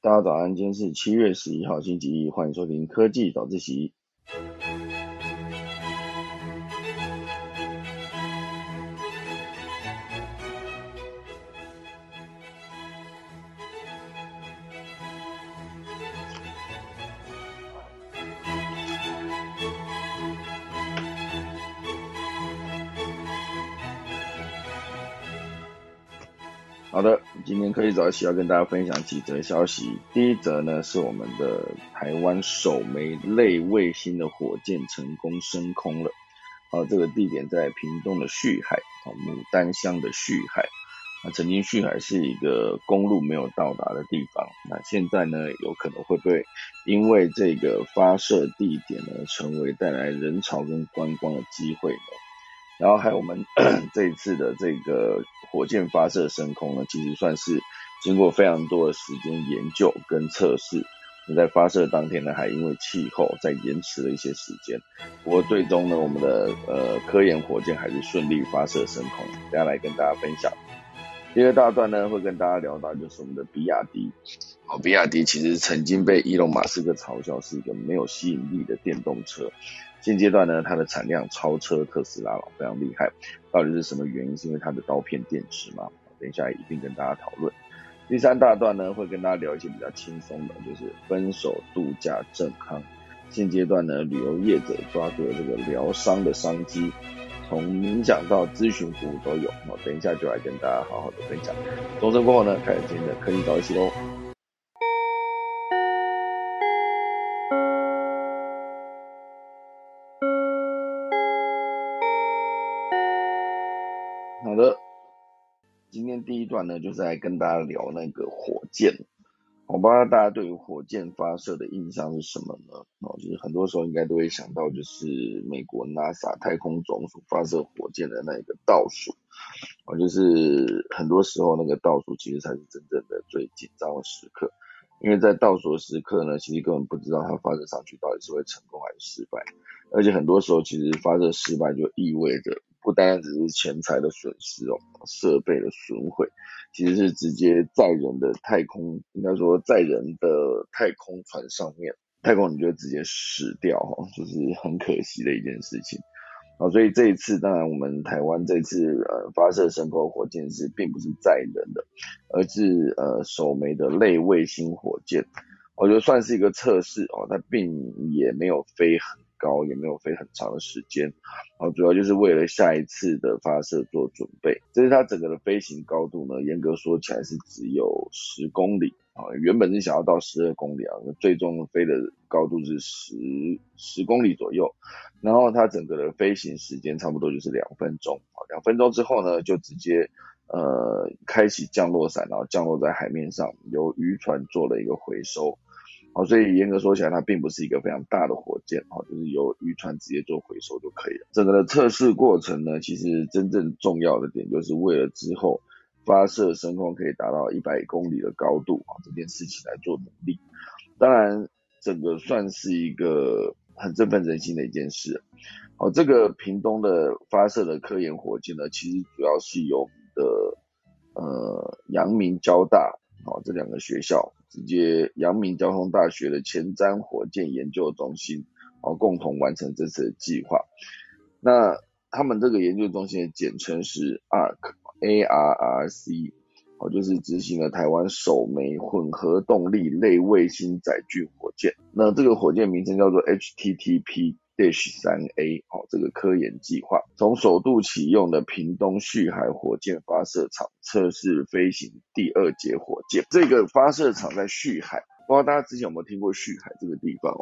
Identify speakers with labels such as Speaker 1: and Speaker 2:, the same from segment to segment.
Speaker 1: 大家早安，今天是七月十一号星期一，欢迎收听科技早自习。好的，今天科技早起要跟大家分享几则消息。第一则呢是我们的台湾首枚类卫星的火箭成功升空了。啊，这个地点在屏东的旭海，啊，牡丹乡的旭海。那曾经旭海是一个公路没有到达的地方，那现在呢有可能会不会因为这个发射地点呢，成为带来人潮跟观光的机会呢？然后还有我们 这一次的这个火箭发射升空呢，其实算是经过非常多的时间研究跟测试。在发射当天呢，还因为气候在延迟了一些时间。不过最终呢，我们的呃科研火箭还是顺利发射升空。接下来跟大家分享。第二大段呢，会跟大家聊到就是我们的比亚迪。哦，比亚迪其实曾经被伊隆马斯克嘲笑是一个没有吸引力的电动车。现阶段呢，它的产量超车特斯拉了，非常厉害。到底是什么原因？是因为它的刀片电池吗？等一下一并跟大家讨论。第三大段呢，会跟大家聊一些比较轻松的，就是分手度假正康。现阶段呢，旅游业者抓住了这个疗伤的商机，从冥想到咨询服务都有。我等一下就来跟大家好好的分享。钟声过后呢，开始今天的科技早起喽。段呢，就是来跟大家聊那个火箭。我不知道大家对于火箭发射的印象是什么呢？哦，就是很多时候应该都会想到，就是美国 NASA 太空总署发射火箭的那个倒数。哦，就是很多时候那个倒数其实才是真正的最紧张的时刻，因为在倒数的时刻呢，其实根本不知道它发射上去到底是会成功还是失败，而且很多时候其实发射失败就意味着。不单单只是钱财的损失哦，设备的损毁，其实是直接载人的太空，应该说载人的太空船上面，太空人就直接死掉哈，就是很可惜的一件事情啊。所以这一次，当然我们台湾这次呃发射升空火箭是并不是载人的，而是呃首枚的类卫星火箭，我觉得算是一个测试哦，它并也没有飞很。高也没有飞很长的时间，啊，主要就是为了下一次的发射做准备。这是它整个的飞行高度呢，严格说起来是只有十公里啊，原本是想要到十二公里啊，最终飞的高度是十十公里左右。然后它整个的飞行时间差不多就是两分钟啊，两分钟之后呢，就直接呃开启降落伞，然后降落在海面上，由渔船做了一个回收。哦，所以严格说起来，它并不是一个非常大的火箭，哈，就是由渔船直接做回收就可以了。整个的测试过程呢，其实真正重要的点，就是为了之后发射升空可以达到一百公里的高度啊，这件事情来做努力。当然，整个算是一个很振奋人心的一件事。哦，这个屏东的发射的科研火箭呢，其实主要是由的呃阳明交大。好，这两个学校直接阳明交通大学的前瞻火箭研究中心，好，共同完成这次的计划。那他们这个研究中心的简称是 ARC，A R R C，好，就是执行了台湾首枚混合动力类卫星载具火箭。那这个火箭名称叫做 HTTP。Dash 三 A 哦，这个科研计划从首度启用的屏东旭海火箭发射场测试飞行第二节火箭。这个发射场在旭海，不知道大家之前有没有听过旭海这个地方？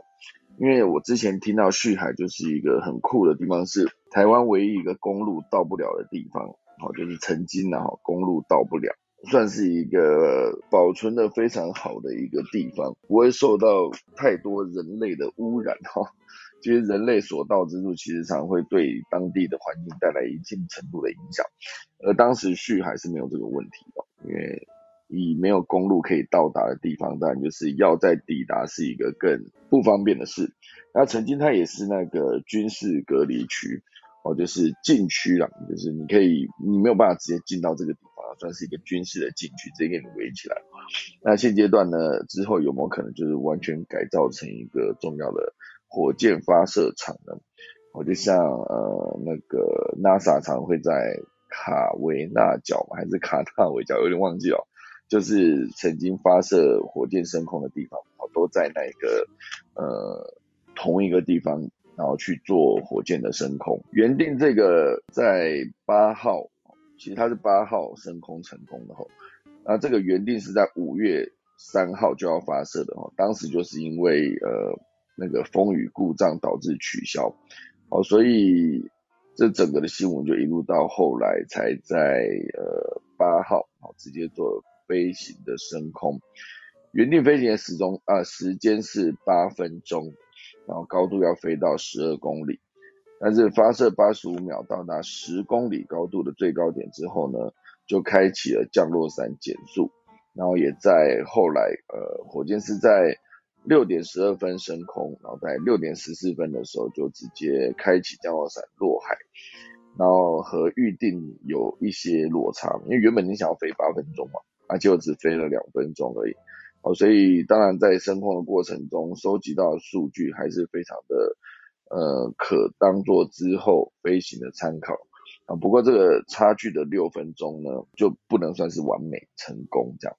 Speaker 1: 因为我之前听到旭海就是一个很酷的地方，是台湾唯一一个公路到不了的地方。好，就是曾经呢，哈，公路到不了，算是一个保存的非常好的一个地方，不会受到太多人类的污染，哈。其实人类所到之处，其实常会对当地的环境带来一定程度的影响。而当时旭海是没有这个问题的，因为以没有公路可以到达的地方，当然就是要在抵达是一个更不方便的事。那曾经它也是那个军事隔离区，哦，就是禁区啦，就是你可以你没有办法直接进到这个地方，算是一个军事的禁区，直接给你围起来。那现阶段呢，之后有没有可能就是完全改造成一个重要的火箭发射场呢？我就像呃那个 NASA 常会在卡维纳角还是卡纳维角，有点忘记了，就是曾经发射火箭升空的地方，好都在那个呃同一个地方。然后去做火箭的升空，原定这个在八号，其实它是八号升空成功的哈，那这个原定是在五月三号就要发射的哦，当时就是因为呃那个风雨故障导致取消，好，所以这整个的新闻就一路到后来才在呃八号哦直接做飞行的升空，原定飞行的时钟啊时间是八分钟。然后高度要飞到十二公里，但是发射八十五秒到达十公里高度的最高点之后呢，就开启了降落伞减速，然后也在后来，呃，火箭是在六点十二分升空，然后在六点十四分的时候就直接开启降落伞落海，然后和预定有一些落差，因为原本你想要飞八分钟嘛，啊，结果只飞了两分钟而已。哦，所以当然在升空的过程中收集到的数据还是非常的，呃，可当做之后飞行的参考啊。不过这个差距的六分钟呢，就不能算是完美成功这样，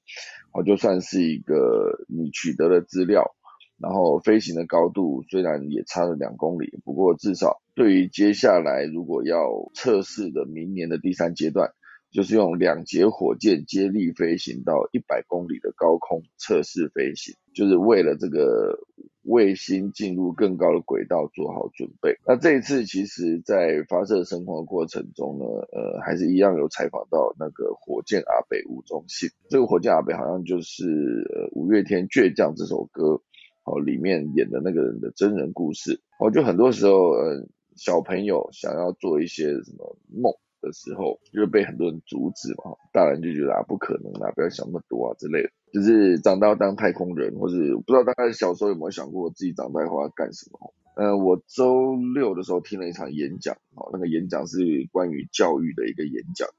Speaker 1: 哦，就算是一个你取得的资料，然后飞行的高度虽然也差了两公里，不过至少对于接下来如果要测试的明年的第三阶段。就是用两节火箭接力飞行到一百公里的高空测试飞行，就是为了这个卫星进入更高的轨道做好准备。那这一次其实，在发射升空的过程中呢，呃，还是一样有采访到那个火箭阿北吴宗信。这个火箭阿北好像就是呃五月天倔强这首歌哦里面演的那个人的真人故事。哦，就很多时候，嗯，小朋友想要做一些什么梦。的时候就被很多人阻止嘛，大人就觉得啊不可能啊，不要想那么多啊之类的，就是长大要当太空人，或是不知道大家小时候有没有想过自己长大后要干什么？呃，我周六的时候听了一场演讲，哦，那个演讲是关于教育的一个演讲。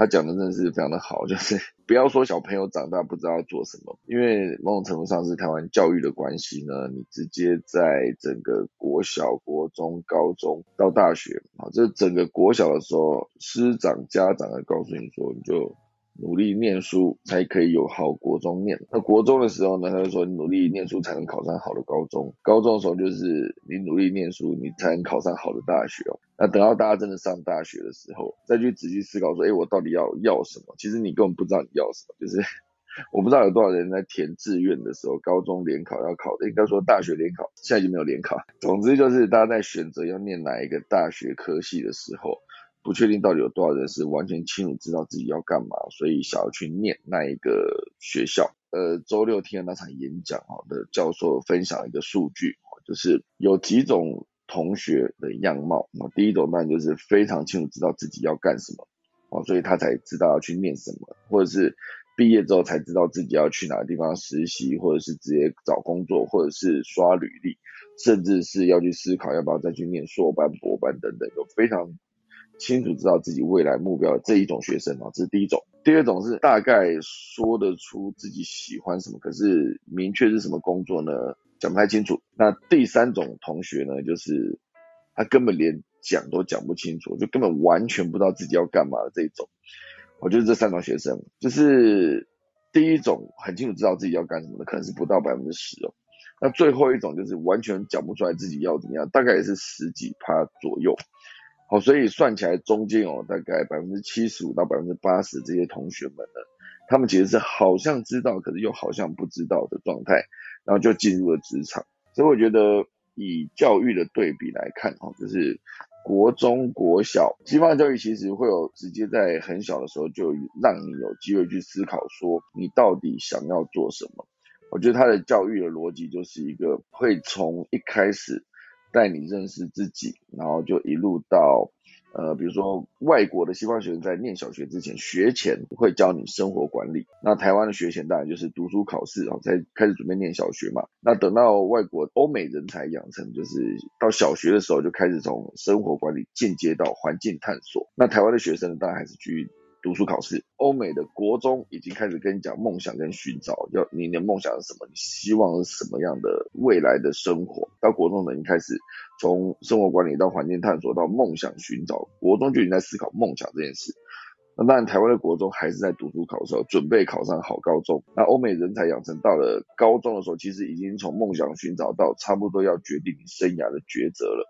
Speaker 1: 他讲的真的是非常的好，就是不要说小朋友长大不知道做什么，因为某种程度上是台湾教育的关系呢，你直接在整个国小、国中、高中到大学啊，这整个国小的时候，师长、家长来告诉你说，你就。努力念书才可以有好国中念。那国中的时候呢，他就说你努力念书才能考上好的高中。高中的时候就是你努力念书，你才能考上好的大学。那等到大家真的上大学的时候，再去仔细思考说，哎，我到底要要什么？其实你根本不知道你要什么。就是 我不知道有多少人在填志愿的时候，高中联考要考的，应该说大学联考，现在已经没有联考。总之就是大家在选择要念哪一个大学科系的时候。不确定到底有多少人是完全清楚知道自己要干嘛，所以想要去念那一个学校。呃，周六听的那场演讲啊的教授分享一个数据，就是有几种同学的样貌。那第一种当然就是非常清楚知道自己要干什么，哦，所以他才知道要去念什么，或者是毕业之后才知道自己要去哪个地方实习，或者是直接找工作，或者是刷履历，甚至是要去思考要不要再去念硕班、博班等等，有非常。清楚知道自己未来目标的这一种学生啊，这是第一种。第二种是大概说得出自己喜欢什么，可是明确是什么工作呢，讲不太清楚。那第三种同学呢，就是他根本连讲都讲不清楚，就根本完全不知道自己要干嘛的这一种。我觉得这三种学生，就是第一种很清楚知道自己要干什么的，可能是不到百分之十哦。那最后一种就是完全讲不出来自己要怎么样，大概也是十几趴左右。好，所以算起来中间哦，大概百分之七十五到百分之八十这些同学们呢，他们其实是好像知道，可是又好像不知道的状态，然后就进入了职场。所以我觉得以教育的对比来看，哦，就是国中国小西方教育其实会有直接在很小的时候就让你有机会去思考，说你到底想要做什么。我觉得他的教育的逻辑就是一个会从一开始。带你认识自己，然后就一路到，呃，比如说外国的西方学生在念小学之前，学前会教你生活管理。那台湾的学前当然就是读书考试，然后才开始准备念小学嘛。那等到外国欧美人才养成，就是到小学的时候就开始从生活管理进阶到环境探索。那台湾的学生当然还是去读书考试。欧美的国中已经开始跟你讲梦想跟寻找，要你的梦想是什么，你希望是什么样的未来的生活。到国中呢，已经开始从生活管理到环境探索到梦想寻找，国中就已经在思考梦想这件事。那当然，台湾的国中还是在读书考试，准备考上好高中。那欧美人才养成到了高中的时候，其实已经从梦想寻找到差不多要决定你生涯的抉择了。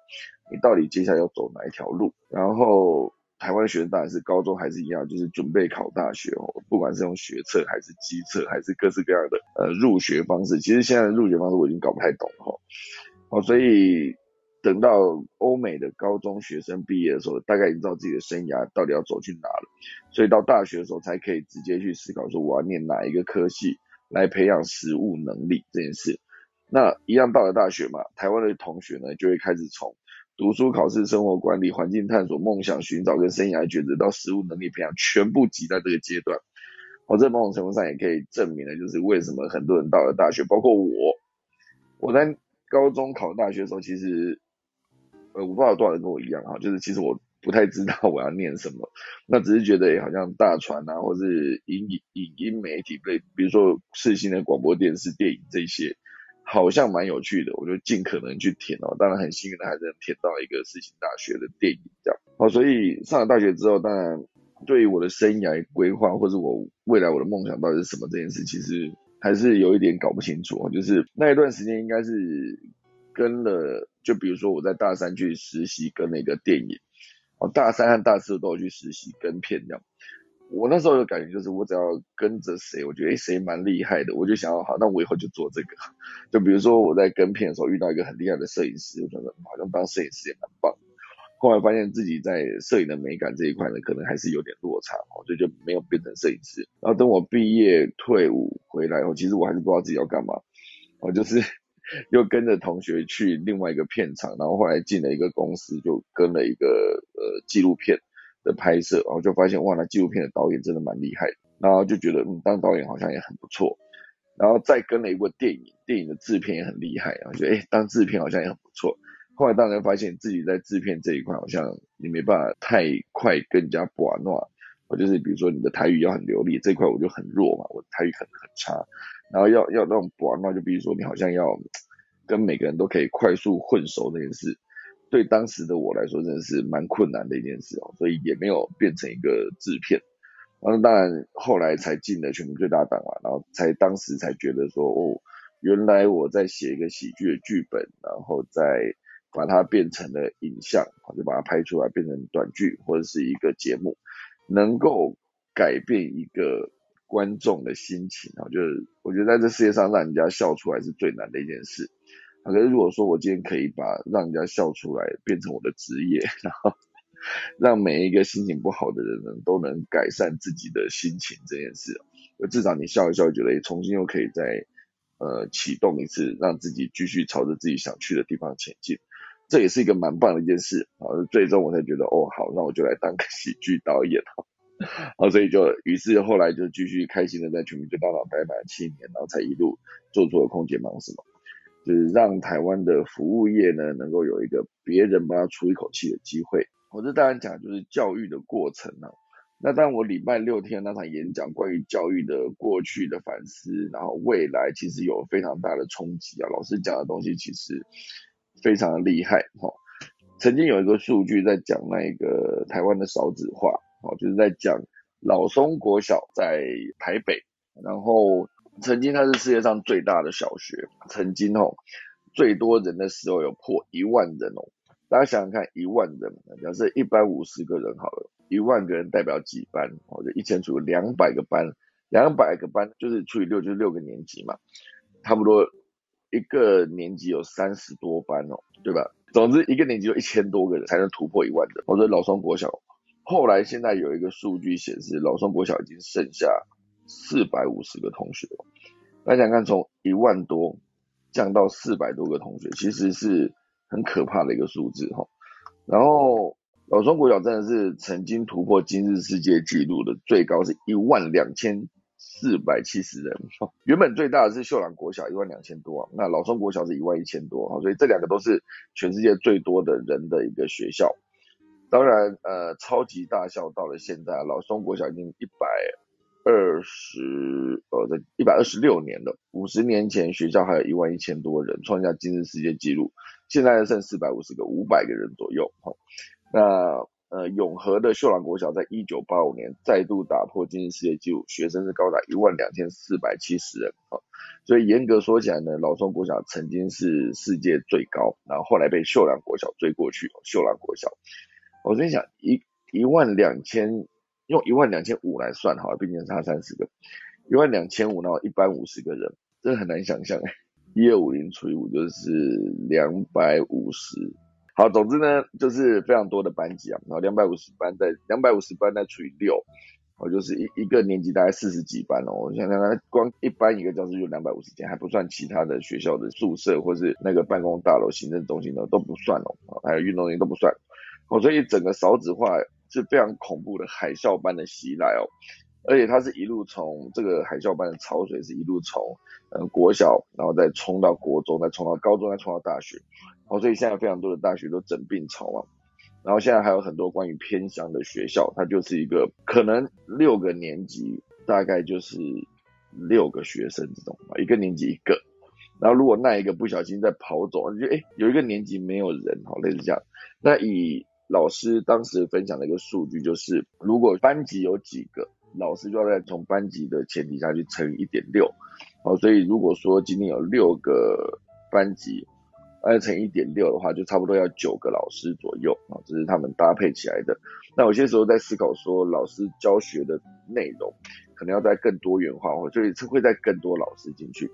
Speaker 1: 你到底接下来要走哪一条路？然后台湾学生当然是高中还是一样，就是准备考大学哦，不管是用学测还是机测，还是各式各样的呃入学方式。其实现在的入学方式我已经搞不太懂哈。哦，所以。等到欧美的高中学生毕业的时候，大概已经知道自己的生涯到底要走去哪了，所以到大学的时候才可以直接去思考说我要念哪一个科系来培养实务能力这件事。那一样到了大学嘛，台湾的同学呢就会开始从读书考试、生活管理、环境探索、梦想寻找跟生涯抉择到实务能力培养，全部挤在这个阶段。我在某种程度上也可以证明了，就是为什么很多人到了大学，包括我，我在高中考大学的时候，其实。呃，我不知道有多少人跟我一样哈，就是其实我不太知道我要念什么，那只是觉得好像大传啊，或是影影音媒体类，比如说世新的广播电视、电影这些，好像蛮有趣的，我就尽可能去填哦。当然很幸运的还是能填到一个世新大学的电影这样。哦，所以上了大学之后，当然对于我的生涯规划或者我未来我的梦想到底是什么这件事，其实还是有一点搞不清楚。就是那一段时间应该是。跟了，就比如说我在大三去实习跟那个电影，哦，大三和大四都有去实习跟片这样。我那时候的感觉就是，我只要跟着谁，我觉得谁蛮厉害的，我就想要好，那我以后就做这个。就比如说我在跟片的时候遇到一个很厉害的摄影师，我觉得好像当摄影师也蛮棒。后来发现自己在摄影的美感这一块呢，可能还是有点落差哦，所以就没有变成摄影师。然后等我毕业退伍回来后，其实我还是不知道自己要干嘛，我就是。又跟着同学去另外一个片场，然后后来进了一个公司，就跟了一个呃纪录片的拍摄，然后就发现哇，那纪录片的导演真的蛮厉害，然后就觉得嗯，当导演好像也很不错，然后再跟了一部电影，电影的制片也很厉害，然后觉得哎，当制片好像也很不错。后来当然发现自己在制片这一块好像你没办法太快跟人家玩闹，我就是比如说你的台语要很流利，这块我就很弱嘛，我台语很很差。然后要要那种玩，那就比如说你好像要跟每个人都可以快速混熟那件事，对当时的我来说真的是蛮困难的一件事哦，所以也没有变成一个制片。然后当然后来才进了全民最大档啊，然后才当时才觉得说哦，原来我在写一个喜剧的剧本，然后再把它变成了影像，就把它拍出来变成短剧或者是一个节目，能够改变一个。观众的心情啊，就是我觉得在这世界上让人家笑出来是最难的一件事。可是如果说我今天可以把让人家笑出来变成我的职业，然后让每一个心情不好的人呢都能改善自己的心情这件事，至少你笑一笑，觉得重新又可以再呃启动一次，让自己继续朝着自己想去的地方前进，这也是一个蛮棒的一件事啊。最终我才觉得哦好，那我就来当个喜剧导演哈。啊，所以就于是后来就继续开心的在全民最大脑待满七年，然后才一路做出了空姐忙什么，就是让台湾的服务业呢能够有一个别人帮他出一口气的机会。我这当然讲就是教育的过程啊。那当我礼拜六天那场演讲关于教育的过去的反思，然后未来其实有非常大的冲击啊。老师讲的东西其实非常的厉害哈。曾经有一个数据在讲那个台湾的少子化。哦，就是在讲老松国小在台北，然后曾经它是世界上最大的小学，曾经哦最多人的时候有破一万人哦。大家想想看，一万人，假设一百五十个人好了，一万个人代表几班？哦，就一千除两百个班，两百个班就是除以六，就是六个年级嘛，差不多一个年级有三十多班哦，对吧？总之一个年级有一千多个人才能突破一万人。我说老松国小。后来现在有一个数据显示，老松国小已经剩下四百五十个同学了。大家想看，从一万多降到四百多个同学，其实是很可怕的一个数字哈。然后老松国小真的是曾经突破今日世界纪录的最高是一万两千四百七十人。原本最大的是秀朗国小一万两千多，那老松国小是一万一千多，所以这两个都是全世界最多的人的一个学校。当然，呃，超级大校到了现在，老松国小已经一百二十，呃，在一百二十六年了。五十年前学校还有一万一千多人，创下今日世界纪录。现在剩四百五十个，五百个人左右。好，那。呃，永和的秀兰国小在一九八五年再度打破今日世界纪录，学生是高达一万两千四百七十人啊。所以严格说起来呢，老松国小曾经是世界最高，然后后来被秀兰国小追过去。秀兰国小，我跟你讲，一一万两千用一万两千五来算哈，毕竟差三十个，一万两千五，然后一班五十个人，这很难想象哎，一二五零除以五就是两百五十。好，总之呢，就是非常多的班级啊，然后两百五十班在两百五十班再除以六，哦，就是一一个年级大概四十几班哦。我想想看，光一班一个教室就两百五十间，还不算其他的学校的宿舍或是那个办公大楼、行政中心的都不算哦，还有运动员都不算哦。所以整个少子化是非常恐怖的海啸般的袭来哦。而且它是一路从这个海啸般的潮水，是一路从嗯国小，然后再冲到国中，再冲到高中，再冲到大学。哦，所以现在非常多的大学都整并潮嘛，然后现在还有很多关于偏乡的学校，它就是一个可能六个年级大概就是六个学生这种，一个年级一个，然后如果那一个不小心在跑走，你就哎有一个年级没有人，好类似这样。那以老师当时分享的一个数据就是，如果班级有几个，老师就要在从班级的前提下去乘以一点六，哦，所以如果说今天有六个班级。二乘一点六的话，就差不多要九个老师左右啊，这是他们搭配起来的。那有些时候在思考说，老师教学的内容可能要在更多元化，或所以会在更多老师进去。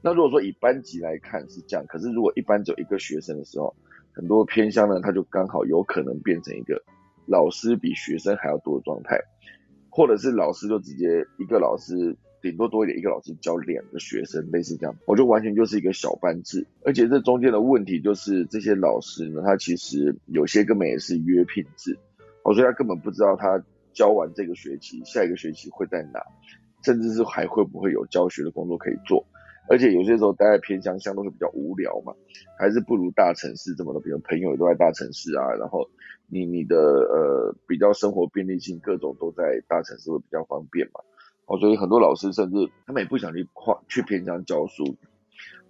Speaker 1: 那如果说以班级来看是这样，可是如果一班只有一个学生的时候，很多偏乡呢，他就刚好有可能变成一个老师比学生还要多的状态，或者是老师就直接一个老师。顶多多一点，一个老师教两个学生，类似这样，我就完全就是一个小班制。而且这中间的问题就是，这些老师呢，他其实有些根本也是约聘制，哦，所以他根本不知道他教完这个学期，下一个学期会在哪，甚至是还会不会有教学的工作可以做。而且有些时候待在偏乡，相对会比较无聊嘛，还是不如大城市这么的，比如朋友都在大城市啊，然后你你的呃比较生活便利性各种都在大城市会比较方便嘛。哦，所以很多老师甚至他们也不想去跨去偏乡教书，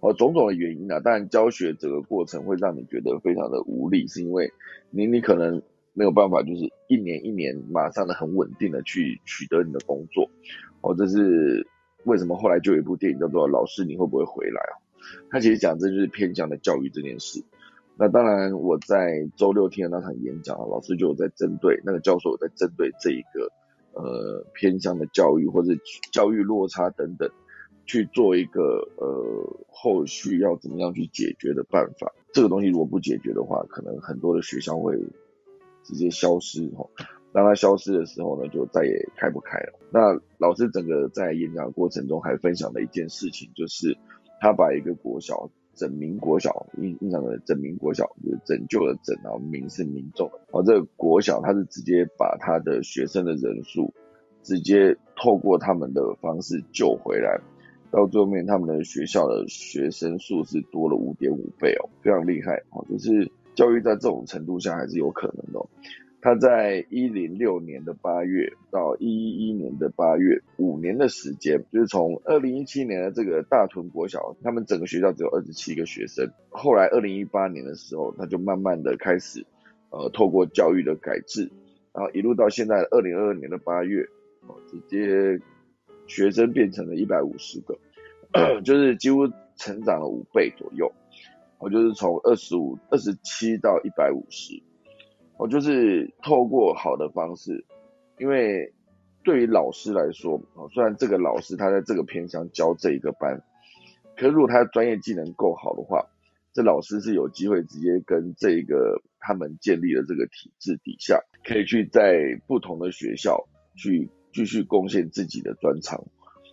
Speaker 1: 哦，种种的原因啊。当然，教学整个过程会让你觉得非常的无力，是因为你你可能没有办法，就是一年一年马上的很稳定的去取得你的工作。哦，这是为什么后来就有一部电影叫做《老师你会不会回来》啊？他其实讲这就是偏向的教育这件事。那当然，我在周六听的那场演讲，老师就有在针对那个教授有在针对这一个。呃，偏向的教育或者教育落差等等，去做一个呃后续要怎么样去解决的办法。这个东西如果不解决的话，可能很多的学校会直接消失哈。当它消失的时候呢，就再也开不开了。那老师整个在演讲过程中还分享了一件事情，就是他把一个国小。整民国小印印象的整民国小就是拯救的拯啊，民是民众的。哦，这个国小他是直接把他的学生的人数直接透过他们的方式救回来，到最后面他们的学校的学生数是多了五点五倍哦，非常厉害哦，就是教育在这种程度下还是有可能的。他在一零六年的八月到一一一年的八月，五年的时间，就是从二零一七年的这个大屯国小，他们整个学校只有二十七个学生。后来二零一八年的时候，他就慢慢的开始，呃，透过教育的改制，然后一路到现在二零二二年的八月，直接学生变成了一百五十个，就是几乎成长了五倍左右，我就是从二十五、二十七到一百五十。我就是透过好的方式，因为对于老师来说，虽然这个老师他在这个偏乡教这一个班，可如果他的专业技能够好的话，这老师是有机会直接跟这个他们建立的这个体制底下，可以去在不同的学校去继续贡献自己的专长。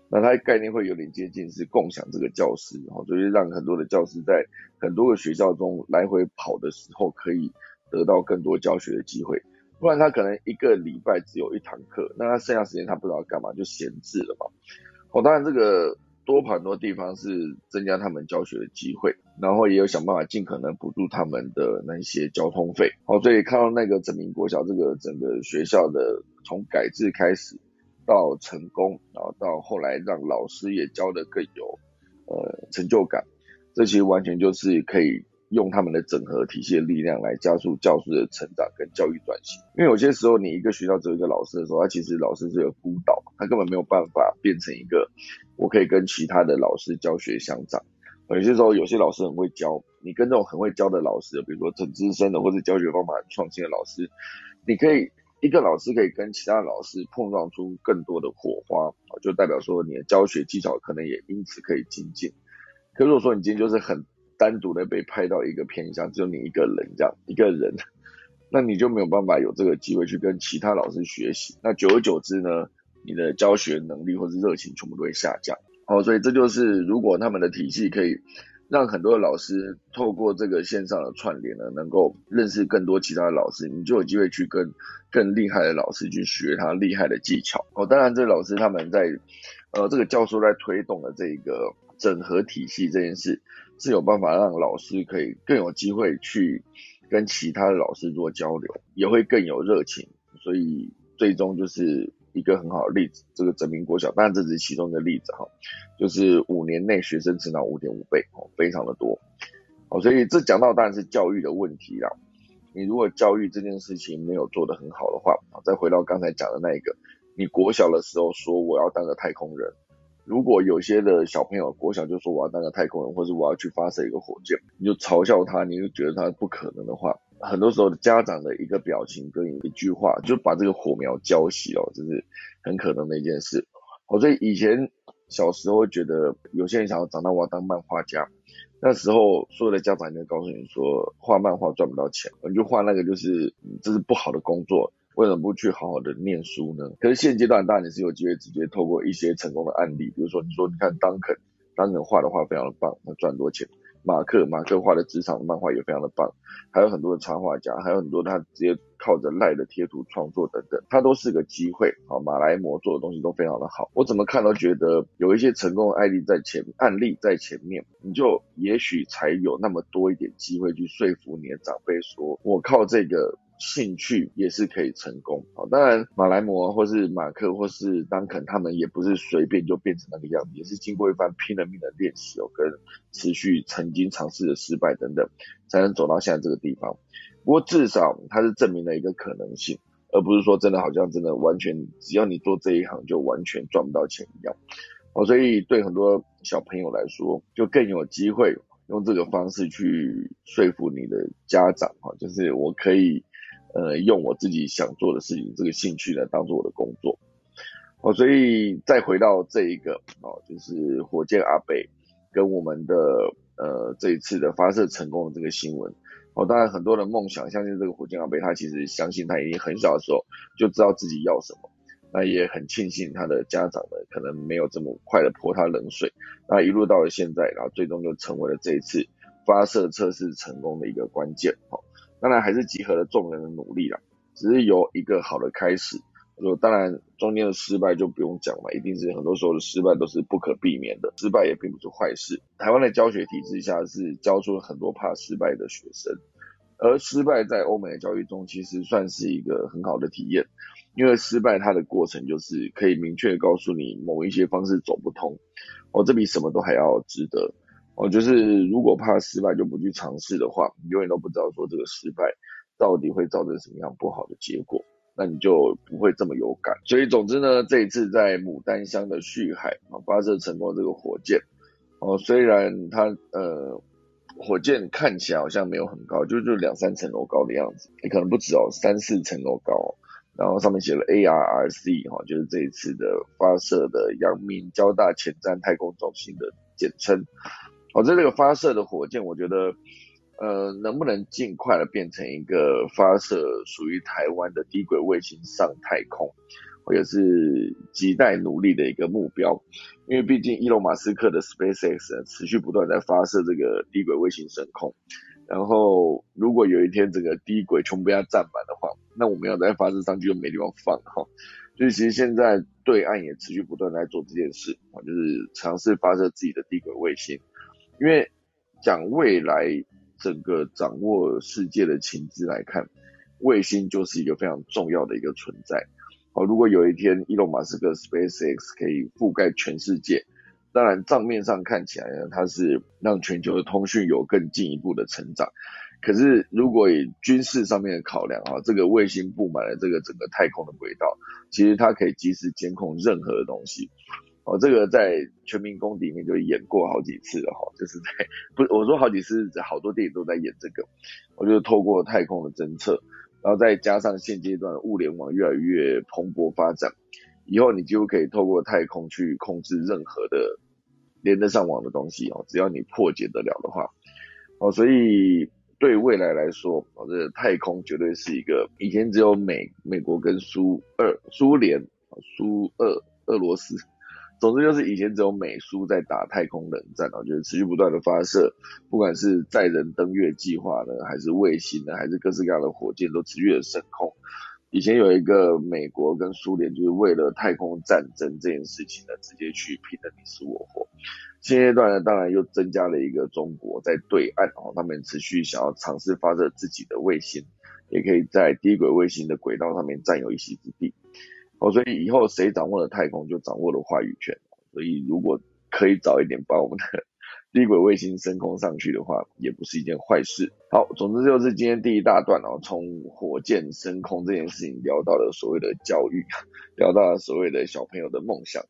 Speaker 1: 那他的概念会有点接近是共享这个教师，然后就是让很多的教师在很多个学校中来回跑的时候可以。得到更多教学的机会，不然他可能一个礼拜只有一堂课，那他剩下时间他不知道干嘛就闲置了嘛。哦，当然这个多跑很多地方是增加他们教学的机会，然后也有想办法尽可能补助他们的那些交通费。好，所以看到那个整明国小这个整个学校的从改制开始到成功，然后到后来让老师也教的更有呃成就感，这其实完全就是可以。用他们的整合体系的力量来加速教师的成长跟教育转型，因为有些时候你一个学校只有一个老师的时候，他其实老师是有孤岛，他根本没有办法变成一个我可以跟其他的老师教学相长。有些时候有些老师很会教，你跟这种很会教的老师，比如说很资深的或者教学方法很创新的老师，你可以一个老师可以跟其他老师碰撞出更多的火花，就代表说你的教学技巧可能也因此可以精进。可如果说你今天就是很单独的被派到一个偏向，只有你一个人这样一个人，那你就没有办法有这个机会去跟其他老师学习。那久而久之呢，你的教学能力或是热情全部都会下降。哦，所以这就是如果他们的体系可以让很多的老师透过这个线上的串联呢，能够认识更多其他的老师，你就有机会去跟更厉害的老师去学他厉害的技巧。哦，当然这老师他们在呃这个教授在推动的这个整合体系这件事。是有办法让老师可以更有机会去跟其他的老师做交流，也会更有热情，所以最终就是一个很好的例子。这个整明国小，当然这只是其中一个例子哈，就是五年内学生成长五点五倍哦，非常的多哦。所以这讲到当然是教育的问题啦。你如果教育这件事情没有做得很好的话，再回到刚才讲的那一个，你国小的时候说我要当个太空人。如果有些的小朋友国小就说我要当个太空人，或者我要去发射一个火箭，你就嘲笑他，你就觉得他不可能的话，很多时候家长的一个表情跟一句话，就把这个火苗浇熄哦，这是很可能的一件事。哦，所以以前小时候觉得有些人想要长大我要当漫画家，那时候所有的家长就告诉你说画漫画赚不到钱，你就画那个就是这是不好的工作。为什么不去好好的念书呢？可是现阶段当然你是有机会直接透过一些成功的案例，比如说你说你看当肯，当肯画的画非常的棒，他赚多钱。马克，马克画的职场漫画也非常的棒，还有很多的插画家，还有很多他直接靠着赖的贴图创作等等，他都是个机会。好，马来模做的东西都非常的好，我怎么看都觉得有一些成功的案例在前案例在前面，你就也许才有那么多一点机会去说服你的长辈说，我靠这个。兴趣也是可以成功啊！当然，马来模或是马克或是当肯，他们也不是随便就变成那个样子，也是经过一番拼了命的练习哦，跟持续曾经尝试的失败等等，才能走到现在这个地方。不过至少它是证明了一个可能性，而不是说真的好像真的完全只要你做这一行就完全赚不到钱一样哦。所以对很多小朋友来说，就更有机会用这个方式去说服你的家长哈，就是我可以。呃，用我自己想做的事情，这个兴趣呢，当做我的工作。哦，所以再回到这一个哦，就是火箭阿北跟我们的呃这一次的发射成功的这个新闻。哦，当然很多人梦想，相信这个火箭阿北，他其实相信他已经很小的时候就知道自己要什么。那也很庆幸他的家长呢，可能没有这么快的泼他冷水。那一路到了现在，然后最终就成为了这一次发射测试成功的一个关键。哦。当然还是集合了众人的努力啦，只是有一个好的开始。就当然中间的失败就不用讲了，一定是很多时候的失败都是不可避免的，失败也并不是坏事。台湾的教学体制下是教出了很多怕失败的学生，而失败在欧美的教育中其实算是一个很好的体验，因为失败它的过程就是可以明确告诉你某一些方式走不通，哦，这比什么都还要值得。哦，就是如果怕失败就不去尝试的话，你永远都不知道说这个失败到底会造成什么样不好的结果，那你就不会这么有感。所以总之呢，这一次在牡丹乡的旭海啊发射成功这个火箭，哦，虽然它呃火箭看起来好像没有很高，就就两三层楼高的样子，也可能不止哦，三四层楼高，然后上面写了 ARRC 哈，就是这一次的发射的阳明交大前瞻太空中心的简称。哦，这个发射的火箭，我觉得，呃，能不能尽快的变成一个发射属于台湾的低轨卫星上太空，也是亟待努力的一个目标。因为毕竟伊隆马斯克的 SpaceX 持续不断在发射这个低轨卫星升空，然后如果有一天这个低轨全部被它占满的话，那我们要再发射上去又没地方放哈。所以其实现在对岸也持续不断在做这件事啊，就是尝试发射自己的低轨卫星。因为讲未来整个掌握世界的情资来看，卫星就是一个非常重要的一个存在。哦，如果有一天伊隆马斯克 SpaceX 可以覆盖全世界，当然账面上看起来呢，它是让全球的通讯有更进一步的成长。可是如果以军事上面的考量啊，这个卫星布满了这个整个太空的轨道，其实它可以及时监控任何的东西。哦，这个在《全民公敌》里面就演过好几次了哈，就是在不我说好几次，好多电影都在演这个。我就透过太空的侦测。然后再加上现阶段物联网越来越蓬勃发展，以后你几乎可以透过太空去控制任何的连得上网的东西哦，只要你破解得了的话哦，所以对未来来说哦，这太空绝对是一个以前只有美美国跟苏二苏联苏俄俄罗斯。总之就是以前只有美苏在打太空冷战啊，就是持续不断的发射，不管是载人登月计划呢，还是卫星呢，还是各式各样的火箭都持续的升空。以前有一个美国跟苏联就是为了太空战争这件事情呢，直接去拼的你死我活。现阶段呢，当然又增加了一个中国在对岸哦，他们持续想要尝试发射自己的卫星，也可以在低轨卫星的轨道上面占有一席之地。哦，所以以后谁掌握了太空，就掌握了话语权。所以如果可以早一点把我们的 低轨卫星升空上去的话，也不是一件坏事。好，总之就是今天第一大段哦，从火箭升空这件事情聊到了所谓的教育，聊到了所谓的小朋友的梦想。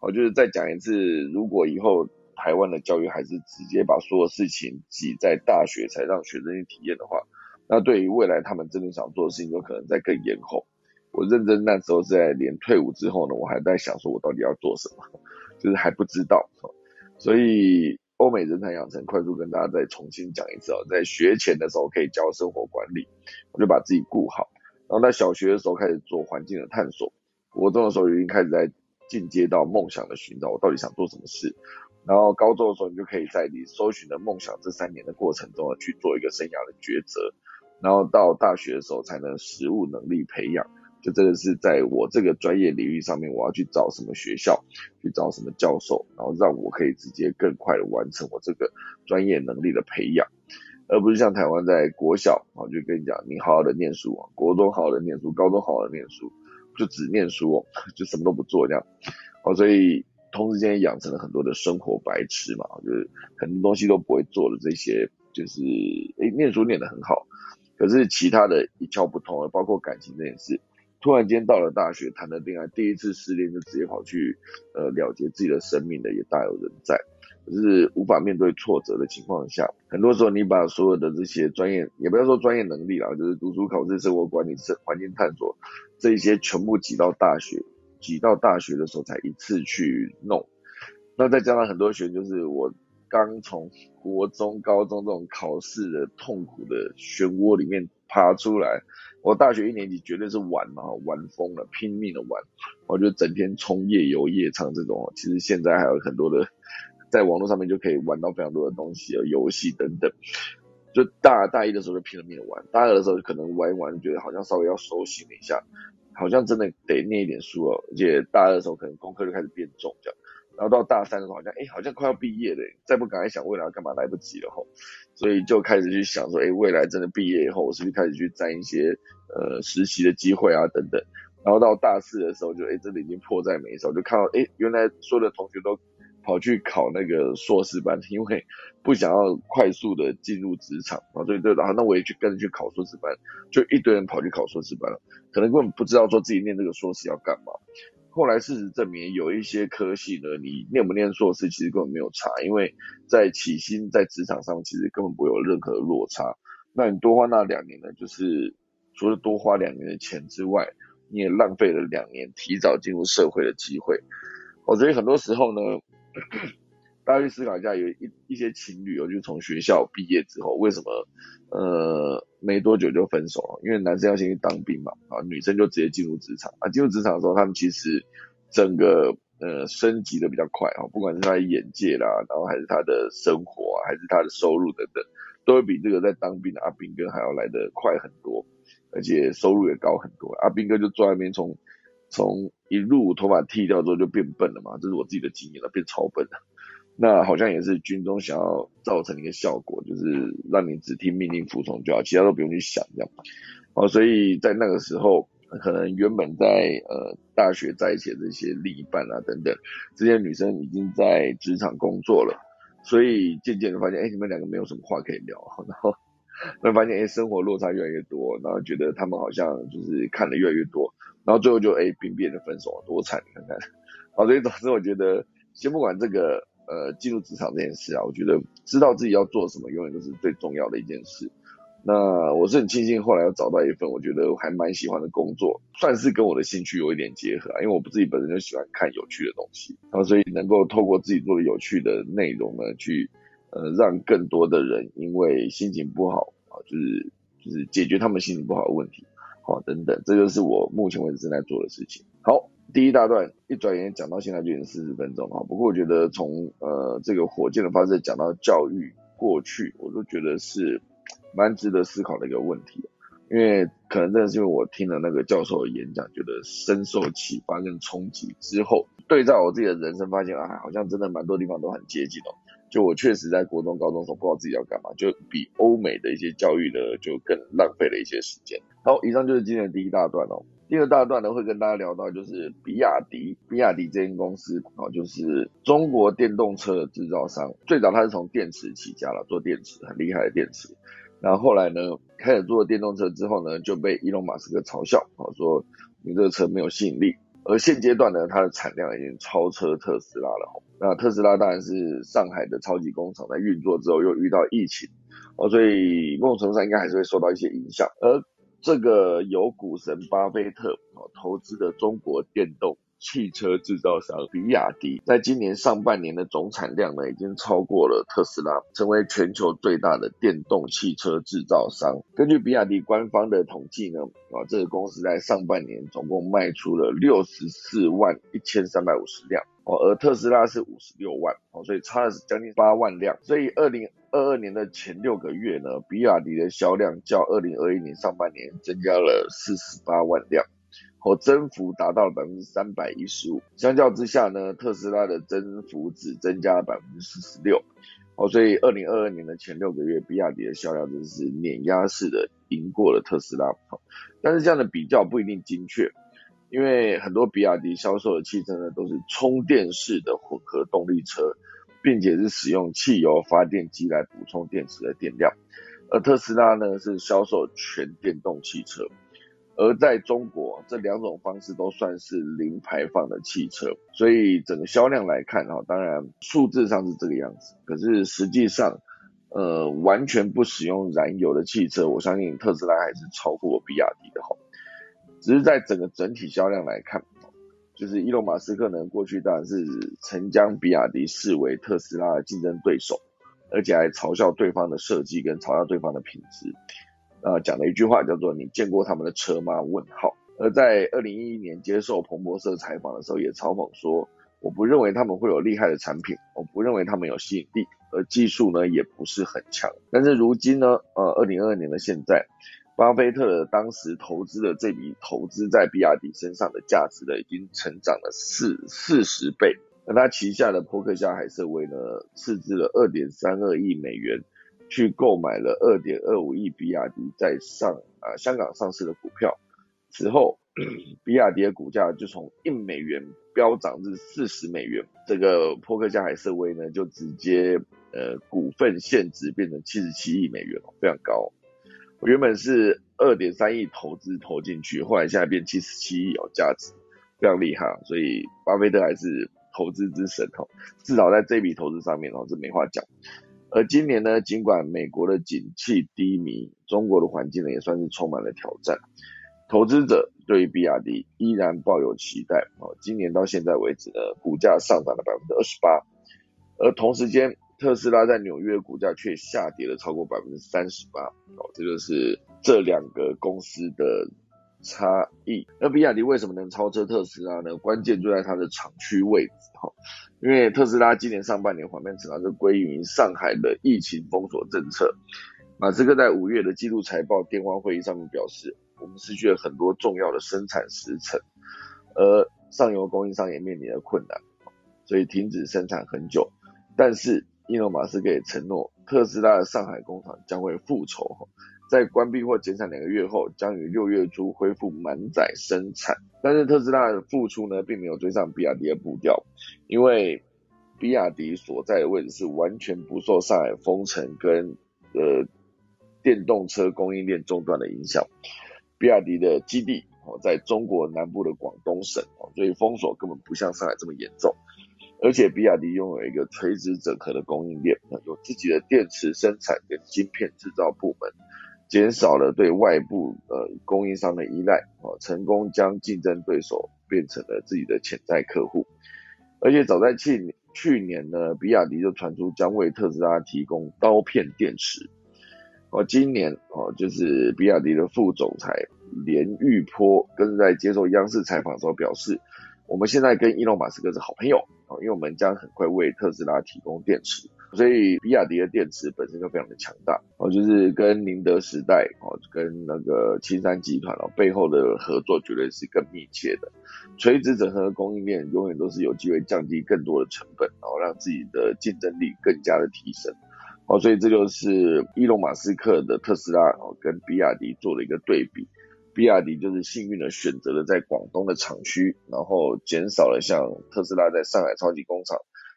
Speaker 1: 我就是再讲一次，如果以后台湾的教育还是直接把所有事情挤在大学才让学生去体验的话，那对于未来他们真的想做的事情，有可能在更延后。我认真那时候在连退伍之后呢，我还在想说，我到底要做什么，就是还不知道。所以欧美人才养成快速跟大家再重新讲一次哦，在学前的时候可以教生活管理，我就把自己顾好。然后在小学的时候开始做环境的探索，国中的时候已经开始在进阶到梦想的寻找，我到底想做什么事。然后高中的时候，你就可以在你搜寻的梦想这三年的过程中去做一个生涯的抉择。然后到大学的时候才能实务能力培养。就真的是在我这个专业领域上面，我要去找什么学校，去找什么教授，然后让我可以直接更快的完成我这个专业能力的培养，而不是像台湾在国小啊，就跟你讲，你好好的念书啊，国中好好的念书，高中好好的念书，就只念书哦，就什么都不做这样，哦，所以同时间养成了很多的生活白痴嘛，就是很多东西都不会做的这些，就是诶念书念得很好，可是其他的一窍不通，包括感情这件事。突然间到了大学谈了恋爱，第一次失恋就直接跑去呃了结自己的生命的也大有人在，可是无法面对挫折的情况下，很多时候你把所有的这些专业，也不要说专业能力啦，就是读书考试、生活管理、生环境探索这一些全部挤到大学，挤到大学的时候才一次去弄，那再加上很多学员就是我刚从国中、高中这种考试的痛苦的漩涡里面爬出来。我大学一年级绝对是玩嘛，玩疯了，拼命的玩，我就整天冲夜游夜唱这种。其实现在还有很多的，在网络上面就可以玩到非常多的东西，游戏等等。就大大一的时候就拼了命的玩，大二的时候可能玩一玩，觉得好像稍微要收心一下，好像真的得念一点书哦。而且大二的时候可能功课就开始变重这样。然后到大三的时候，好像哎，好像快要毕业了，再不赶快想未来要干嘛，来不及了吼。所以就开始去想说，哎，未来真的毕业以后，我是不是开始去占一些呃实习的机会啊等等。然后到大四的时候，就哎，真的已经迫在眉梢，就看到哎，原来所有的同学都跑去考那个硕士班，因为不想要快速的进入职场啊，所以对，然后那我也去跟着去考硕士班，就一堆人跑去考硕士班了，可能根本不知道说自己念这个硕士要干嘛。后来事实证明，有一些科系呢，你念不念硕士其实根本没有差，因为在起薪在职场上其实根本不会有任何落差。那你多花那两年呢，就是除了多花两年的钱之外，你也浪费了两年提早进入社会的机会。我觉得很多时候呢。大家去思考一下，有一一些情侣哦，就从学校毕业之后，为什么呃没多久就分手了？因为男生要先去当兵嘛，啊，女生就直接进入职场啊。进入职场的时候，他们其实整个呃升级的比较快啊，不管是他的眼界啦，然后还是他的生活啊，还是他的收入等等，都会比这个在当兵的阿兵哥还要来得快很多，而且收入也高很多。阿兵哥就坐在那边从从一路头发剃掉之后就变笨了嘛，这是我自己的经验了，变超笨了。那好像也是军中想要造成一个效果，就是让你只听命令服从就好，其他都不用去想这样。哦，所以在那个时候，可能原本在呃大学在一起的这些另一半啊等等，这些女生已经在职场工作了，所以渐渐的发现，哎，你们两个没有什么话可以聊，然后会发现，哎，生活落差越来越多，然后觉得他们好像就是看的越来越多，然后最后就哎兵变的分手，多惨，你看看。好，所以总之我觉得，先不管这个。呃，进入职场这件事啊，我觉得知道自己要做什么，永远都是最重要的一件事。那我是很庆幸后来又找到一份我觉得还蛮喜欢的工作，算是跟我的兴趣有一点结合。因为我自己本身就喜欢看有趣的东西，然后所以能够透过自己做的有趣的内容呢，去呃让更多的人因为心情不好啊，就是就是解决他们心情不好的问题，好等等，这就是我目前为止正在做的事情。好。第一大段一转眼讲到现在就已经四十分钟了，不过我觉得从呃这个火箭的发射讲到教育过去，我都觉得是蛮值得思考的一个问题，因为可能真的是因为我听了那个教授的演讲，觉得深受启发跟冲击之后，对照我自己的人生，发现啊好像真的蛮多地方都很接近哦。就我确实在国中、高中时候不知道自己要干嘛，就比欧美的一些教育呢就更浪费了一些时间。好，以上就是今天的第一大段哦。第二大段呢，会跟大家聊到就是比亚迪，比亚迪这间公司啊，就是中国电动车的制造商。最早它是从电池起家了，做电池很厉害的电池。然后后来呢，开始做电动车之后呢，就被伊隆马斯克嘲笑啊，说你这个车没有吸引力。而现阶段呢，它的产量已经超车特斯拉了。那特斯拉当然是上海的超级工厂在运作之后又遇到疫情哦，所以某种程度上应该还是会受到一些影响。而这个由股神巴菲特哦投资的中国电动汽车制造商比亚迪，在今年上半年的总产量呢，已经超过了特斯拉，成为全球最大的电动汽车制造商。根据比亚迪官方的统计呢，啊，这个公司在上半年总共卖出了六十四万一千三百五十辆。哦，而特斯拉是五十六万，哦，所以差的是将近八万辆。所以二零二二年的前六个月呢，比亚迪的销量较二零二一年上半年增加了四十八万辆，哦，增幅达到了百分之三百一十五。相较之下呢，特斯拉的增幅只增加了百分之四十六。哦，所以二零二二年的前六个月，比亚迪的销量真是碾压式的赢过了特斯拉。但是这样的比较不一定精确。因为很多比亚迪销售的汽车呢，都是充电式的混合动力车，并且是使用汽油发电机来补充电池的电量，而特斯拉呢是销售全电动汽车，而在中国这两种方式都算是零排放的汽车，所以整个销量来看哈，当然数字上是这个样子，可是实际上，呃，完全不使用燃油的汽车，我相信特斯拉还是超过比亚迪的哈。只是在整个整体销量来看，就是伊隆马斯克呢，过去当然是曾将比亚迪视为特斯拉的竞争对手，而且还嘲笑对方的设计跟嘲笑对方的品质，呃，讲了一句话叫做“你见过他们的车吗？”问号。而在二零一一年接受彭博社采访的时候，也嘲讽说：“我不认为他们会有厉害的产品，我不认为他们有吸引力，而技术呢也不是很强。”但是如今呢，呃，二零二二年的现在。巴菲特当时投资的这笔投资在比亚迪身上的价值呢，已经成长了四四十倍。那他旗下的波克夏海瑟威呢，斥资了二点三二亿美元，去购买了二点二五亿比亚迪在上啊香港上市的股票。此后，比亚迪的股价就从一美元飙涨至四十美元。这个波克夏海瑟威呢，就直接呃股份现值变成七十七亿美元非常高。我原本是二点三亿投资投进去，后来现在变七十七亿有价值，非常厉害，所以巴菲特还是投资之神哦，至少在这笔投资上面哦，这没话讲。而今年呢，尽管美国的景气低迷，中国的环境呢也算是充满了挑战，投资者对于比亚迪依然抱有期待哦。今年到现在为止呢，股价上涨了百分之二十八，而同时间。特斯拉在纽约股价却下跌了超过百分之三十八，哦，这就是这两个公司的差异。那比亚迪为什么能超车特斯拉呢？关键就在它的厂区位置，哈，因为特斯拉今年上半年缓慢成长是归于上海的疫情封锁政策。马斯克在五月的季度财报电话会议上面表示，我们失去了很多重要的生产时程。而上游供应商也面临了困难，所以停止生产很久。但是伊隆马斯克也承诺，特斯拉的上海工厂将会复仇，在关闭或减产两个月后，将于六月初恢复满载生产。但是特斯拉的付出呢，并没有追上比亚迪的步调，因为比亚迪所在的位置是完全不受上海封城跟呃电动车供应链中断的影响。比亚迪的基地哦，在中国南部的广东省哦，所以封锁根本不像上海这么严重。而且比亚迪拥有一个垂直整合的供应链，有自己的电池生产跟晶片制造部门，减少了对外部呃供应商的依赖，哦，成功将竞争对手变成了自己的潜在客户。而且早在去去年呢，比亚迪就传出将为特斯拉提供刀片电池。哦，今年哦，就是比亚迪的副总裁连玉波跟在接受央视采访时候表示。我们现在跟伊隆马斯克是好朋友因为我们将很快为特斯拉提供电池，所以比亚迪的电池本身就非常的强大哦，就是跟宁德时代哦，跟那个青山集团哦背后的合作绝对是更密切的，垂直整合的供应链永远都是有机会降低更多的成本，然后让自己的竞争力更加的提升哦，所以这就是伊隆马斯克的特斯拉哦跟比亚迪做了一个对比。比亚迪就是幸运的选择了在广东的厂区，然后减少了像特斯拉在上海超级工厂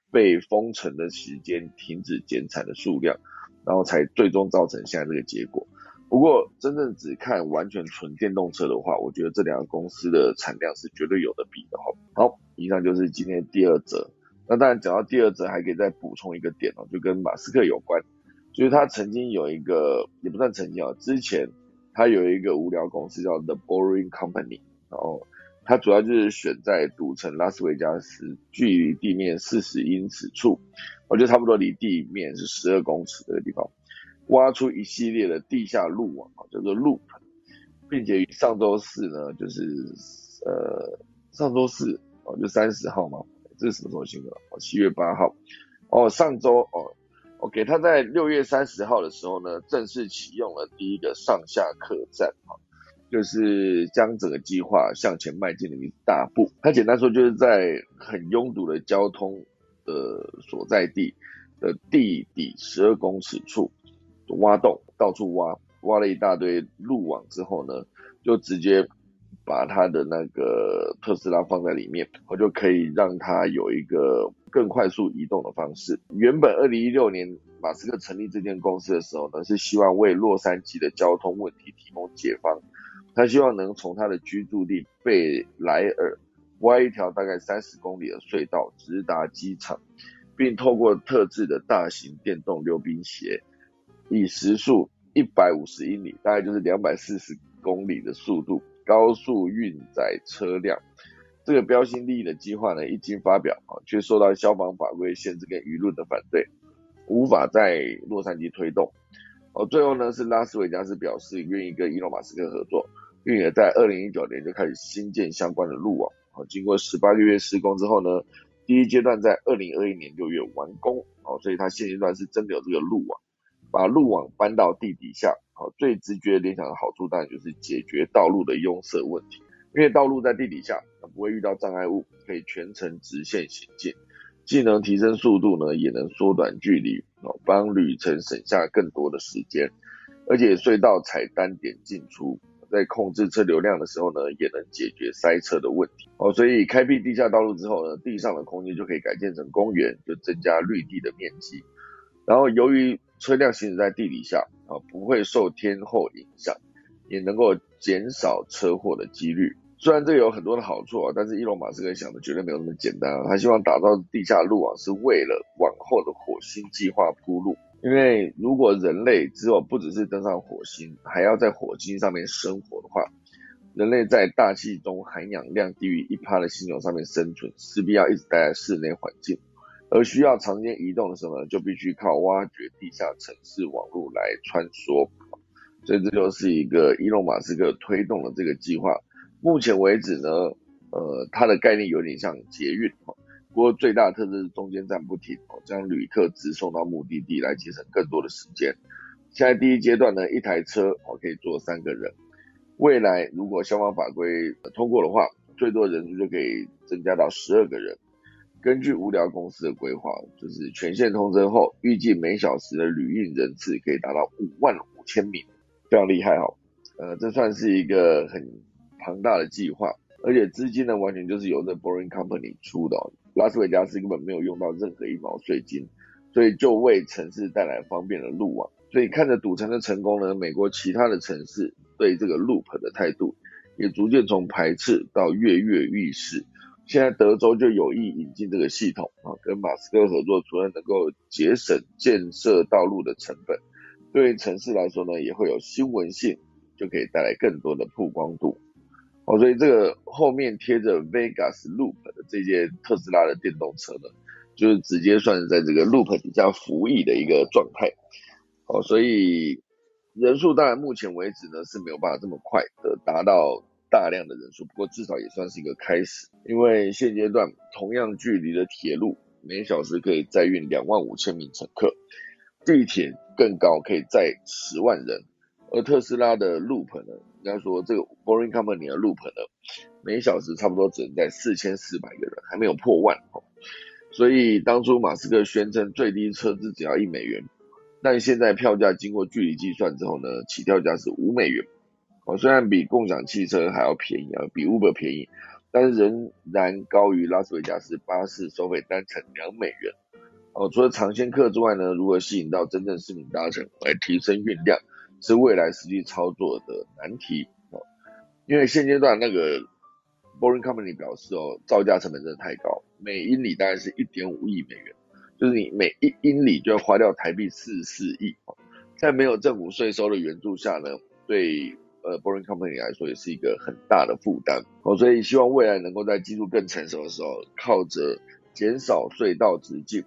Speaker 1: 被封城的时间，停止减产的数量，然后才最终造成现在这个结果。不过真正只看完全纯电动车的话，我觉得这两个公司的产量是绝对有的比的哈。好，以上就是今天的第二则。那当然讲到第二则，还可以再补充一个点哦，就跟马斯克有关，就是他曾经有一个，也不算曾经啊，之前。他有一个无聊公司叫 The Boring Company，然后它主要就是选在赌城拉斯维加斯，距离地面四十英尺处，我觉得差不多离地面是十二公尺这个地方，挖出一系列的地下路网啊，叫做 Loop，并且于上周四呢，就是呃上周四哦，就三十号嘛，这是什么时候新闻？哦，七月八号，哦上周哦。OK，他在六月三十号的时候呢，正式启用了第一个上下客站，哈，就是将整个计划向前迈进了一大步。它简单说，就是在很拥堵的交通的所在地的地底十二公尺处挖洞，到处挖，挖了一大堆路网之后呢，就直接把他的那个特斯拉放在里面，我就可以让它有一个。更快速移动的方式。原本二零一六年马斯克成立这间公司的时候呢，是希望为洛杉矶的交通问题提供解方。他希望能从他的居住地贝莱尔挖一条大概三十公里的隧道直达机场，并透过特制的大型电动溜冰鞋，以时速一百五十英里，大概就是两百四十公里的速度，高速运载车辆。这个标新立异的计划呢，一经发表啊，却受到消防法规限制跟舆论的反对，无法在洛杉矶推动。哦，最后呢是拉斯维加斯表示愿意跟伊隆马斯克合作，并且在二零一九年就开始新建相关的路网。哦，经过十八个月施工之后呢，第一阶段在二零二一年六月完工。哦，所以它现阶段是真的有这个路网，把路网搬到地底下。好，最直觉联想的好处当然就是解决道路的拥塞问题。因为道路在地底下，它不会遇到障碍物，可以全程直线行进，既能提升速度呢，也能缩短距离，哦，帮旅程省下更多的时间。而且隧道采单点进出，在控制车流量的时候呢，也能解决塞车的问题。哦，所以开辟地下道路之后呢，地上的空间就可以改建成公园，就增加绿地的面积。然后由于车辆行驶在地底下，啊，不会受天候影响，也能够减少车祸的几率。虽然这有很多的好处啊，但是伊隆马斯克想的绝对没有那么简单啊。他希望打造地下路网是为了往后的火星计划铺路。因为如果人类只有不只是登上火星，还要在火星上面生活的话，人类在大气中含氧量低于一趴的星球上面生存，势必要一直待在室内环境，而需要长时间移动的时候呢，就必须靠挖掘地下城市网络来穿梭。所以这就是一个伊隆马斯克推动的这个计划。目前为止呢，呃，它的概念有点像捷运不过最大的特色是中间站不停哦，将旅客直送到目的地来节省更多的时间。现在第一阶段呢，一台车哦可以坐三个人，未来如果消防法规通过的话，最多人数就可以增加到十二个人。根据无聊公司的规划，就是全线通车后，预计每小时的旅运人次可以达到五万五千名，非常厉害哈。呃，这算是一个很庞大的计划，而且资金呢完全就是由这 Boring Company 出的，拉斯维加斯根本没有用到任何一毛税金，所以就为城市带来方便的路网。所以看着赌城的成功呢，美国其他的城市对这个 Loop 的态度也逐渐从排斥到跃跃欲试。现在德州就有意引进这个系统啊，跟马斯克合作，除了能够节省建设道路的成本，对于城市来说呢，也会有新闻性，就可以带来更多的曝光度。哦，所以这个后面贴着 Vegas Loop 的这些特斯拉的电动车呢，就是直接算是在这个 Loop 底下服役的一个状态。哦，所以人数当然目前为止呢是没有办法这么快的达到。大量的人数，不过至少也算是一个开始。因为现阶段同样距离的铁路，每小时可以载运两万五千名乘客，地铁更高，可以载十万人。而特斯拉的 Loop 呢，应该说这个 Boring Company 的 Loop 呢，每小时差不多只能载四千四百个人，还没有破万。所以当初马斯克宣称最低车资只要一美元，但现在票价经过距离计算之后呢，起跳价是五美元。哦，虽然比共享汽车还要便宜啊，比 Uber 便宜，但是仍然高于拉斯维加斯巴士收费单程两美元。哦，除了尝鲜客之外呢，如何吸引到真正市民搭乘来提升运量，是未来实际操作的难题。哦，因为现阶段那个 Boring Company 表示哦，造价成本真的太高，每英里大概是一点五亿美元，就是你每一英里就要花掉台币四十四亿。在没有政府税收的援助下呢，对呃，Boring Company 来说也是一个很大的负担哦，所以希望未来能够在技术更成熟的时候，靠着减少隧道直径，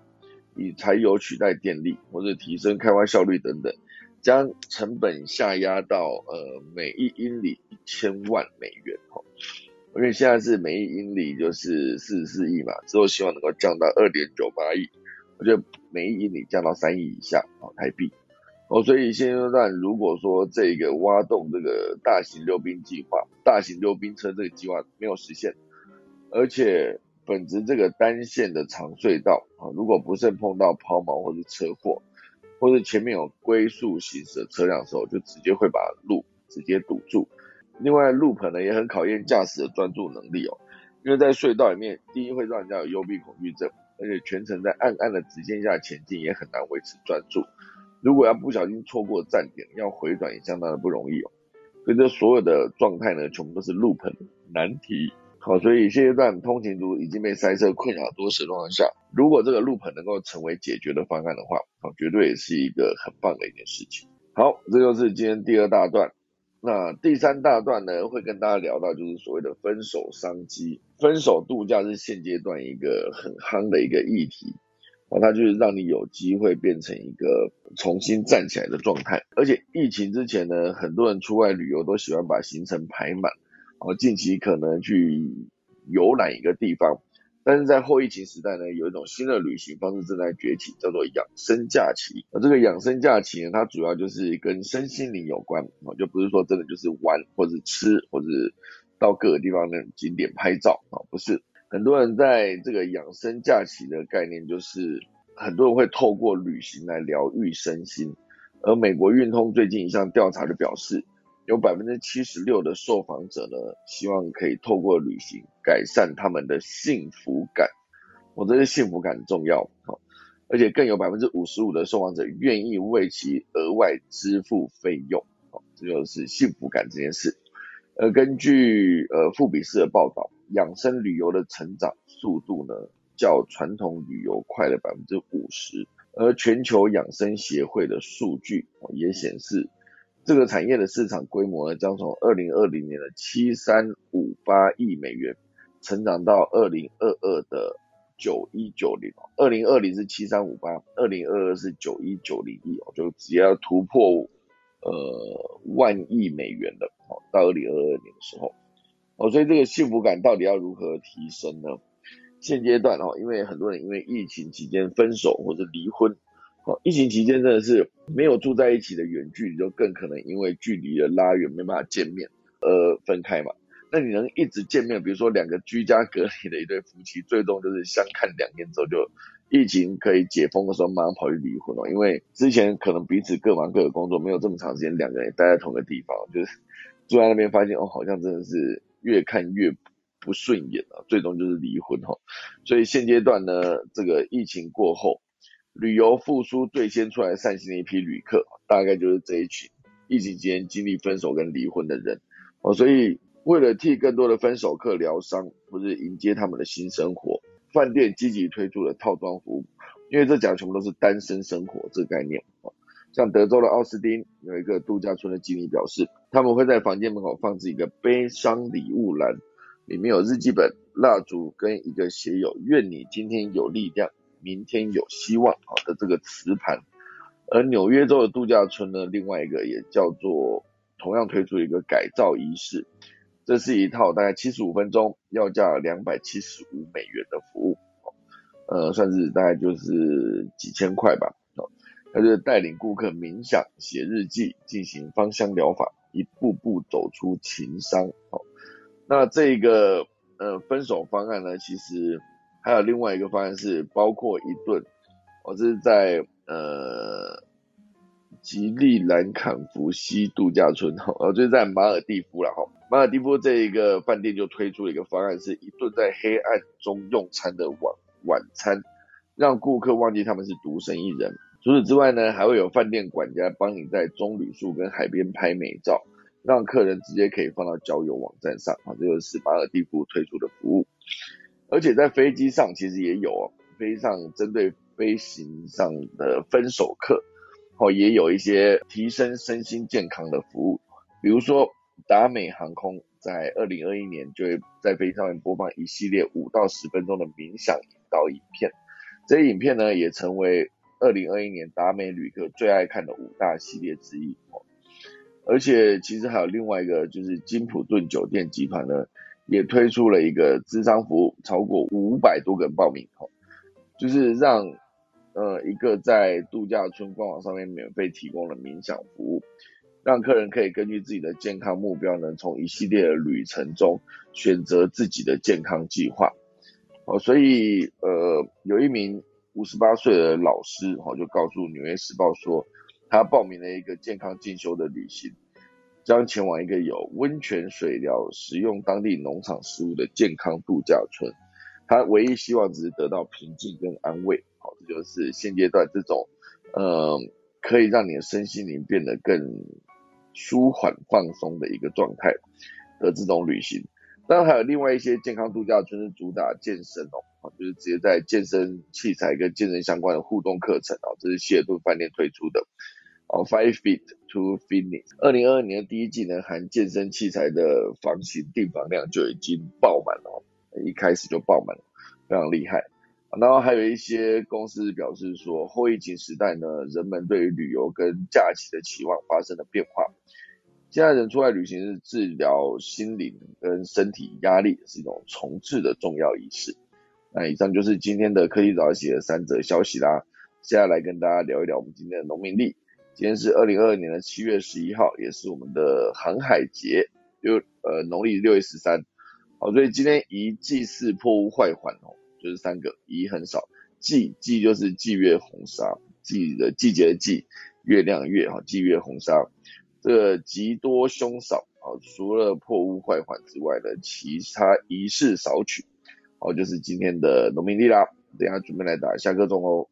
Speaker 1: 以柴油取代电力，或者提升开发效率等等，将成本下压到呃每一英里一千万美元哦，因为现在是每一英里就是四十四亿嘛，之后希望能够降到二点九八亿，我觉得每一英里降到三亿以下哦台币。哦，所以现阶段如果说这个挖洞这个大型溜冰计划、大型溜冰车这个计划没有实现，而且本质这个单线的长隧道啊，如果不慎碰到抛锚或者车祸，或者前面有龟速行驶的车辆的时候，就直接会把路直接堵住。另外，路棚呢也很考验驾驶的专注能力哦，因为在隧道里面，第一会让人家有幽闭恐惧症，而且全程在暗暗的直线下前进也很难维持专注。如果要不小心错过站点，要回转也相当的不容易哦。所以这所有的状态呢，全部都是路棚难题。好，所以现阶段通勤族已经被塞车困扰多时状况下，如果这个路棚能够成为解决的方案的话，好，绝对也是一个很棒的一件事情。好，这就是今天第二大段。那第三大段呢，会跟大家聊到就是所谓的分手商机。分手度假是现阶段一个很夯的一个议题。哦，它就是让你有机会变成一个重新站起来的状态。而且疫情之前呢，很多人出外旅游都喜欢把行程排满，哦，近期可能去游览一个地方。但是在后疫情时代呢，有一种新的旅行方式正在崛起，叫做养生假期。而这个养生假期呢，它主要就是跟身心灵有关，啊，就不是说真的就是玩或者吃或者到各个地方的景点拍照，啊，不是。很多人在这个养生假期的概念，就是很多人会透过旅行来疗愈身心。而美国运通最近一项调查就表示，有百分之七十六的受访者呢，希望可以透过旅行改善他们的幸福感。我这是幸福感很重要，好，而且更有百分之五十五的受访者愿意为其额外支付费用，好，这就是幸福感这件事。呃，根据呃富比士的报道。养生旅游的成长速度呢，较传统旅游快了百分之五十。而全球养生协会的数据也显示，这个产业的市场规模呢，将从二零二零年的七三五八亿美元，成长到二零二二的九一九零。二零二零是七三五八，二零二二是九一九零亿哦，就只要突破呃万亿美元的哦，到二零二二年的时候。哦，所以这个幸福感到底要如何提升呢？现阶段哦，因为很多人因为疫情期间分手或者离婚，哦，疫情期间真的是没有住在一起的远距离，就更可能因为距离的拉远没办法见面而分开嘛。那你能一直见面，比如说两个居家隔离的一对夫妻，最终就是相看两厌之后，就疫情可以解封的时候，马上跑去离婚了。因为之前可能彼此各忙各的工作，没有这么长时间两个人待在同个地方，就是住在那边发现哦，好像真的是越看越不顺眼了，最终就是离婚哈。所以现阶段呢，这个疫情过后，旅游复苏最先出来散心的一批旅客，大概就是这一群疫情期间经历分手跟离婚的人哦，所以。为了替更多的分手客疗伤，或是迎接他们的新生活，饭店积极推出了套装服务。因为这讲全部都是单身生活这个概念像德州的奥斯汀有一个度假村的经理表示，他们会在房间门口放置一个悲伤礼物栏，里面有日记本、蜡烛跟一个写有“愿你今天有力量，明天有希望”好的这个磁盘。而纽约州的度假村呢，另外一个也叫做同样推出一个改造仪式。这是一套大概七十五分钟，要价两百七十五美元的服务，呃，算是大概就是几千块吧。他就是带领顾客冥想、写日记、进行芳香疗法，一步步走出情伤。哦，那这个呃分手方案呢，其实还有另外一个方案是包括一顿，我这是在呃吉利兰坎福西度假村，哈，呃，就是在马尔蒂夫了，哈。马尔蒂夫这一个饭店就推出了一个方案，是一顿在黑暗中用餐的晚晚餐，让顾客忘记他们是独身一人。除此之外呢，还会有饭店管家帮你在棕榈树跟海边拍美照，让客人直接可以放到交友网站上。啊，这就是马尔蒂夫推出的服务。而且在飞机上其实也有哦，飞机上针对飞行上的分手客，哦，也有一些提升身心健康的服务，比如说。达美航空在二零二一年就会在飞机上面播放一系列五到十分钟的冥想引导影片，这些影片呢也成为二零二一年达美旅客最爱看的五大系列之一哦。而且其实还有另外一个，就是金普顿酒店集团呢也推出了一个智商服务，超过五百多个人报名哦，就是让呃一个在度假村官网上面免费提供了冥想服务。让客人可以根据自己的健康目标，能从一系列的旅程中选择自己的健康计划。哦，所以呃，有一名五十八岁的老师，哈，就告诉《纽约时报》说，他报名了一个健康进修的旅行，将前往一个有温泉水疗、食用当地农场食物的健康度假村。他唯一希望只是得到平静跟安慰。好，这就是现阶段这种，呃，可以让你的身心灵变得更。舒缓放松的一个状态的这种旅行，当然还有另外一些健康度假村是主打健身哦，就是直接在健身器材跟健身相关的互动课程哦，这是希尔顿饭店推出的哦，Five Feet to Fitness，二零二二年的第一季呢，含健身器材的房型订房量就已经爆满了，一开始就爆满了，非常厉害。然后还有一些公司表示说，后疫情时代呢，人们对于旅游跟假期的期望发生了变化。现在人出来旅行是治疗心灵跟身体压力，是一种重置的重要仪式。那以上就是今天的科技早起的三则消息啦。接下来跟大家聊一聊我们今天的农民历。今天是二零二二年的七月十一号，也是我们的航海节，就呃农历六月十三。好，所以今天宜祭祀破屋坏环哦。就是三个，宜很少，忌忌就是霁月红砂，忌的季节的忌，月亮月哈，霁月红砂，这个吉多凶少啊，除了破屋坏环之外的其他仪式少取，好，就是今天的农民地啦，等下准备来打下课钟哦。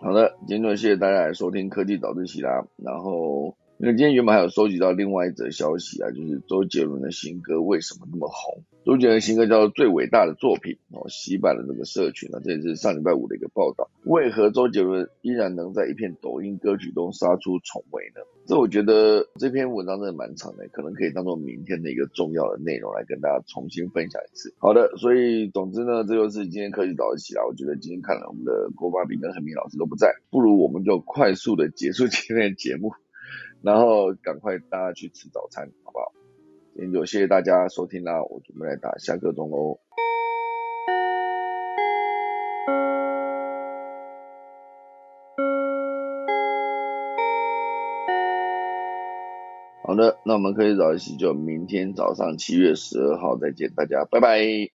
Speaker 1: 好的今天谢谢大家来收听科技早自习啦，然后那今天原本还有收集到另外一则消息啊，就是周杰伦的新歌为什么那么红？周杰伦新歌叫做《最伟大的作品》，哦，洗版了这个社群啊，这也是上礼拜五的一个报道。为何周杰伦依然能在一片抖音歌曲中杀出重围呢？这我觉得这篇文章真的蛮长的，可能可以当做明天的一个重要的内容来跟大家重新分享一次。好的，所以总之呢，这就是今天科技早起啦。我觉得今天看了我们的郭巴比跟何明老师都不在，不如我们就快速的结束今天的节目，然后赶快大家去吃早餐好不好？今天就谢谢大家收听啦我准备来打下课钟喽。好的那我们可以早一起就明天早上七月十二号再见大家拜拜。